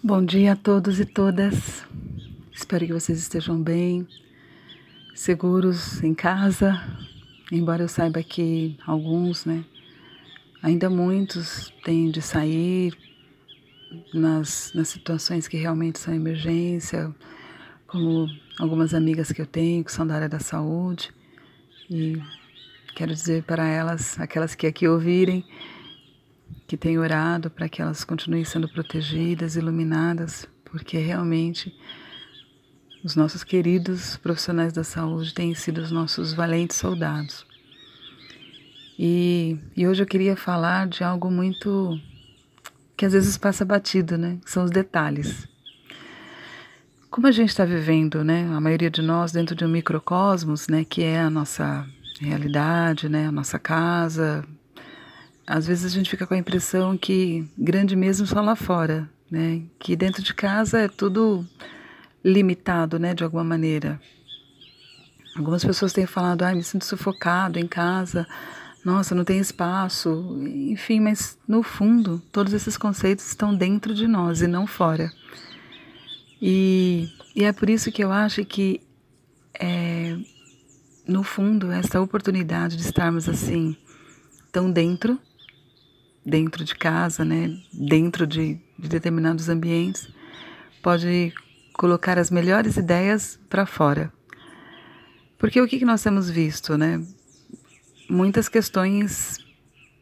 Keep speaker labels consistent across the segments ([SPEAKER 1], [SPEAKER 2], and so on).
[SPEAKER 1] Bom dia a todos e todas. Espero que vocês estejam bem, seguros em casa. Embora eu saiba que alguns, né, ainda muitos têm de sair nas, nas situações que realmente são emergência, como algumas amigas que eu tenho que são da área da saúde. E quero dizer para elas, aquelas que aqui ouvirem, que tenho orado para que elas continuem sendo protegidas, iluminadas, porque realmente os nossos queridos profissionais da saúde têm sido os nossos valentes soldados. E, e hoje eu queria falar de algo muito que às vezes passa batido, né? São os detalhes. Como a gente está vivendo, né? A maioria de nós dentro de um microcosmos, né? Que é a nossa realidade, né? A nossa casa, às vezes a gente fica com a impressão que grande mesmo só lá fora, né? Que dentro de casa é tudo limitado, né? De alguma maneira. Algumas pessoas têm falado, ai, me sinto sufocado em casa, nossa, não tem espaço, enfim, mas no fundo, todos esses conceitos estão dentro de nós e não fora. E, e é por isso que eu acho que, é, no fundo, essa oportunidade de estarmos assim, tão dentro dentro de casa, né, dentro de, de determinados ambientes, pode colocar as melhores ideias para fora. Porque o que, que nós temos visto, né? Muitas questões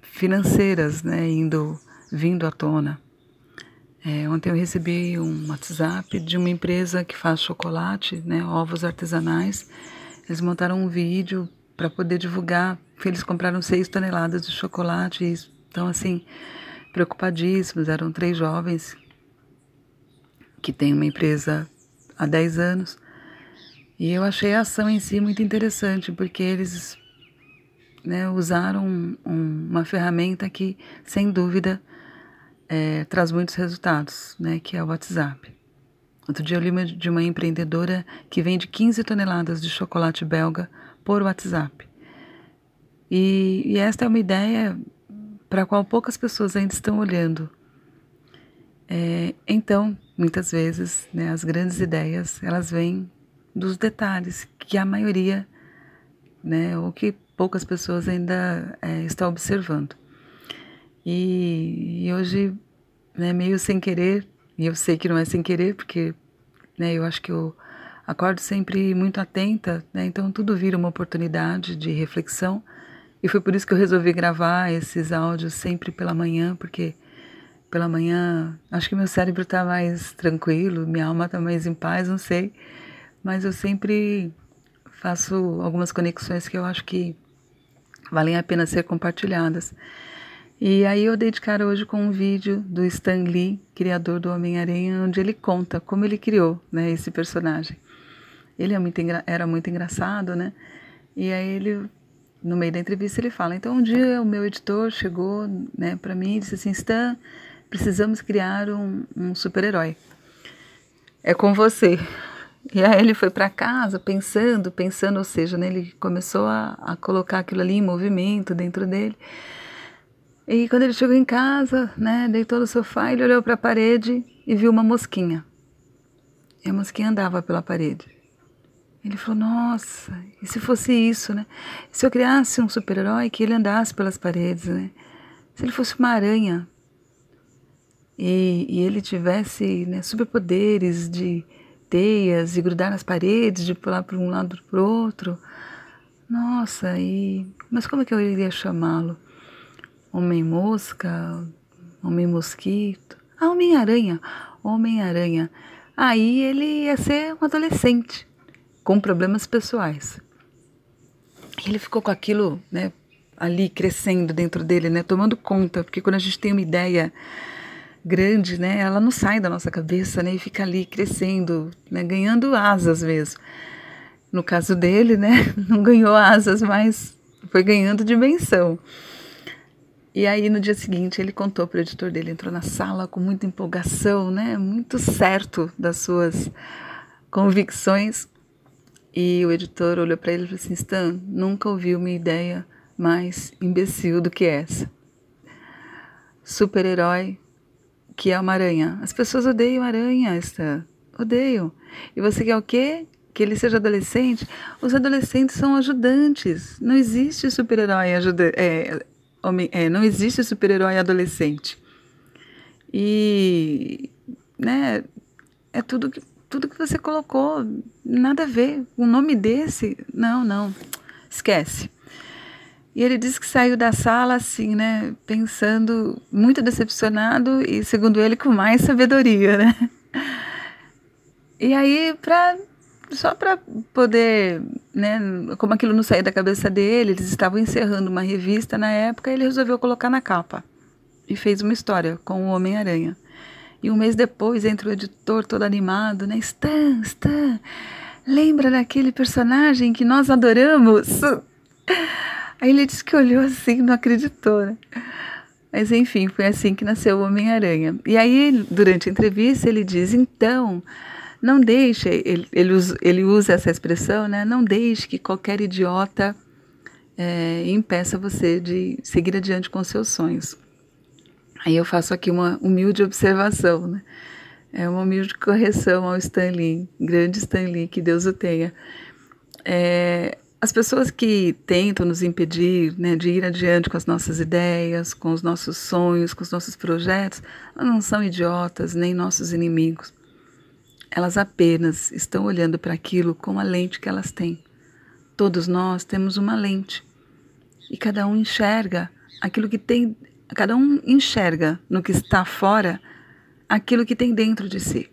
[SPEAKER 1] financeiras, né, indo, vindo à tona. É, ontem eu recebi um WhatsApp de uma empresa que faz chocolate, né, ovos artesanais. Eles montaram um vídeo para poder divulgar. Eles compraram seis toneladas de chocolate então, assim, preocupadíssimos, eram três jovens que têm uma empresa há 10 anos. E eu achei a ação em si muito interessante, porque eles né, usaram um, uma ferramenta que, sem dúvida, é, traz muitos resultados, né, que é o WhatsApp. Outro dia eu li de uma empreendedora que vende 15 toneladas de chocolate belga por WhatsApp. E, e esta é uma ideia para a qual poucas pessoas ainda estão olhando. É, então, muitas vezes, né, as grandes ideias elas vêm dos detalhes que a maioria, né, ou que poucas pessoas ainda é, estão observando. E, e hoje, né, meio sem querer, e eu sei que não é sem querer, porque né, eu acho que eu acordo sempre muito atenta, né, então tudo vira uma oportunidade de reflexão e foi por isso que eu resolvi gravar esses áudios sempre pela manhã, porque pela manhã acho que meu cérebro está mais tranquilo, minha alma está mais em paz, não sei. Mas eu sempre faço algumas conexões que eu acho que valem a pena ser compartilhadas. E aí eu dei de cara hoje com um vídeo do Stan Lee, criador do Homem-Aranha, onde ele conta como ele criou né, esse personagem. Ele é muito era muito engraçado, né? E aí ele no meio da entrevista ele fala: então um dia o meu editor chegou, né, para mim e disse assim, Stan, precisamos criar um, um super-herói. É com você. E aí ele foi para casa pensando, pensando, ou seja, né, ele começou a, a colocar aquilo ali em movimento dentro dele. E quando ele chegou em casa, né, deitou no sofá, ele olhou para a parede e viu uma mosquinha. E a mosquinha andava pela parede. Ele falou: Nossa, e se fosse isso, né? Se eu criasse um super-herói que ele andasse pelas paredes, né? Se ele fosse uma aranha e, e ele tivesse né, superpoderes de teias e grudar nas paredes, de pular para um lado para o outro. Nossa, e mas como é que eu iria chamá-lo? Homem-mosca? Homem-mosquito? Ah, Homem-aranha. Homem-aranha. Aí ele ia ser um adolescente com problemas pessoais. E ele ficou com aquilo, né, ali crescendo dentro dele, né, tomando conta, porque quando a gente tem uma ideia grande, né, ela não sai da nossa cabeça, né, e fica ali crescendo, né, ganhando asas mesmo. No caso dele, né, não ganhou asas, mas foi ganhando dimensão. E aí no dia seguinte ele contou para o editor dele, entrou na sala com muita empolgação, né, muito certo das suas convicções e o editor olhou para ele e falou assim: Stan, nunca ouvi uma ideia mais imbecil do que essa. Super-herói que é uma aranha? As pessoas odeiam aranha, Stan. Odeiam. E você quer o quê? Que ele seja adolescente? Os adolescentes são ajudantes. Não existe super-herói ajuda é, é, não existe super-herói adolescente. E né, é tudo que, tudo que você colocou, nada a ver. Um nome desse, não, não, esquece. E ele disse que saiu da sala assim, né, pensando muito decepcionado e, segundo ele, com mais sabedoria, né? E aí, pra, só para poder, né, como aquilo não saía da cabeça dele, eles estavam encerrando uma revista na época, ele resolveu colocar na capa e fez uma história com o Homem-Aranha. E um mês depois entra o editor todo animado, né? Stan, Stan, lembra daquele personagem que nós adoramos? Aí ele disse que olhou assim, não acreditou, né? Mas enfim, foi assim que nasceu o Homem-Aranha. E aí, durante a entrevista, ele diz: então, não deixe, ele, ele, usa, ele usa essa expressão, né? Não deixe que qualquer idiota é, impeça você de seguir adiante com seus sonhos. Aí eu faço aqui uma humilde observação, né? É uma humilde correção ao Stanley, grande Stanley, que Deus o tenha. É, as pessoas que tentam nos impedir né, de ir adiante com as nossas ideias, com os nossos sonhos, com os nossos projetos, não são idiotas nem nossos inimigos. Elas apenas estão olhando para aquilo com a lente que elas têm. Todos nós temos uma lente e cada um enxerga aquilo que tem, cada um enxerga no que está fora aquilo que tem dentro de si.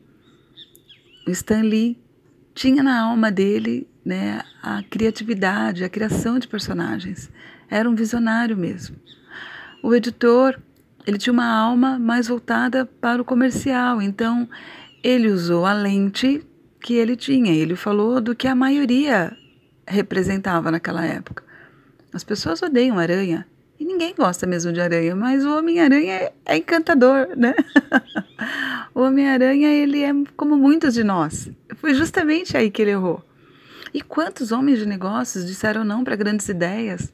[SPEAKER 1] O Stan Lee tinha na alma dele né, a criatividade, a criação de personagens. Era um visionário mesmo. O editor, ele tinha uma alma mais voltada para o comercial, então ele usou a lente que ele tinha. Ele falou do que a maioria representava naquela época. As pessoas odeiam aranha. E ninguém gosta mesmo de aranha, mas o Homem-Aranha é, é encantador, né? o Homem-Aranha, ele é como muitos de nós. Foi justamente aí que ele errou. E quantos homens de negócios disseram não para grandes ideias?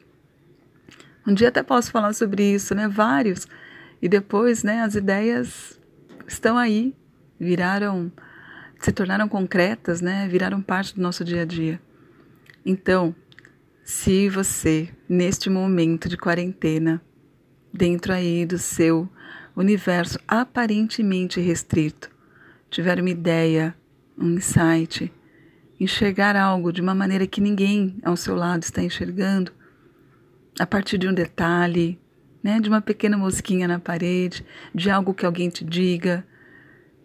[SPEAKER 1] Um dia até posso falar sobre isso, né? Vários. E depois, né, as ideias estão aí, viraram, se tornaram concretas, né? Viraram parte do nosso dia a dia. Então, se você, neste momento de quarentena, dentro aí do seu universo aparentemente restrito, tiver uma ideia, um insight, enxergar algo de uma maneira que ninguém ao seu lado está enxergando, a partir de um detalhe, né, de uma pequena mosquinha na parede, de algo que alguém te diga,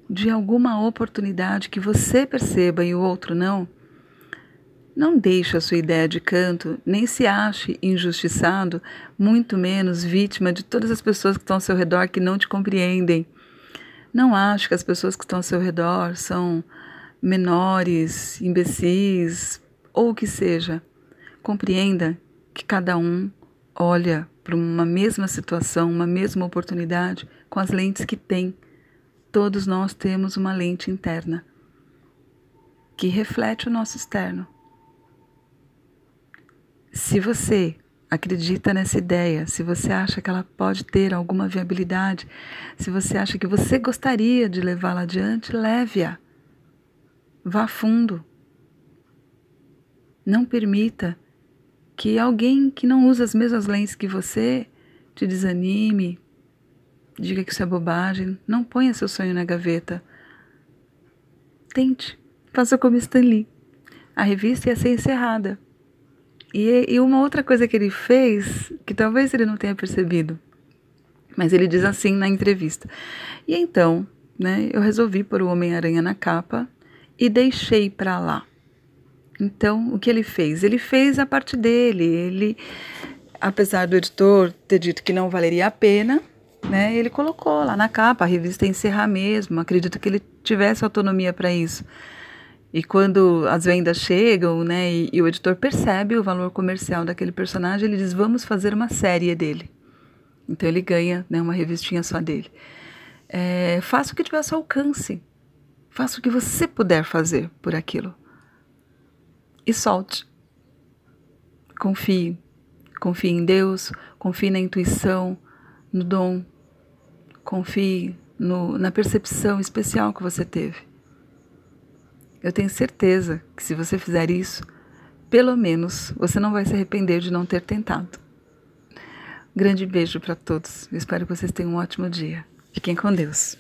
[SPEAKER 1] de alguma oportunidade que você perceba e o outro não, não deixe a sua ideia de canto, nem se ache injustiçado, muito menos vítima de todas as pessoas que estão ao seu redor que não te compreendem. Não ache que as pessoas que estão ao seu redor são menores, imbecis ou o que seja, compreenda que cada um olha para uma mesma situação, uma mesma oportunidade com as lentes que tem. Todos nós temos uma lente interna que reflete o nosso externo. Se você acredita nessa ideia, se você acha que ela pode ter alguma viabilidade, se você acha que você gostaria de levá-la adiante, leve-a. Vá fundo. Não permita que alguém que não usa as mesmas lentes que você te desanime, diga que isso é bobagem. Não ponha seu sonho na gaveta. Tente. Faça como Stan Lee. A revista ia ser encerrada. E, e uma outra coisa que ele fez, que talvez ele não tenha percebido, mas ele diz assim na entrevista. E então, né, eu resolvi pôr o Homem-Aranha na capa e deixei para lá. Então, o que ele fez? Ele fez a parte dele. Ele, apesar do editor ter dito que não valeria a pena, né, ele colocou lá na capa, a revista encerrar mesmo. Acredito que ele tivesse autonomia para isso. E quando as vendas chegam, né, e, e, o editor percebe o valor comercial daquele personagem, ele diz: vamos fazer uma série dele. Então ele ganha né, uma revistinha só dele. É, faça o que tiver ao seu alcance. Faça o que você puder fazer por aquilo. E solte. Confie. Confie em Deus, confie na intuição, no dom. Confie no, na percepção especial que você teve. Eu tenho certeza que se você fizer isso, pelo menos você não vai se arrepender de não ter tentado. grande beijo para todos. espero que vocês tenham um ótimo dia. Fiquem com Deus.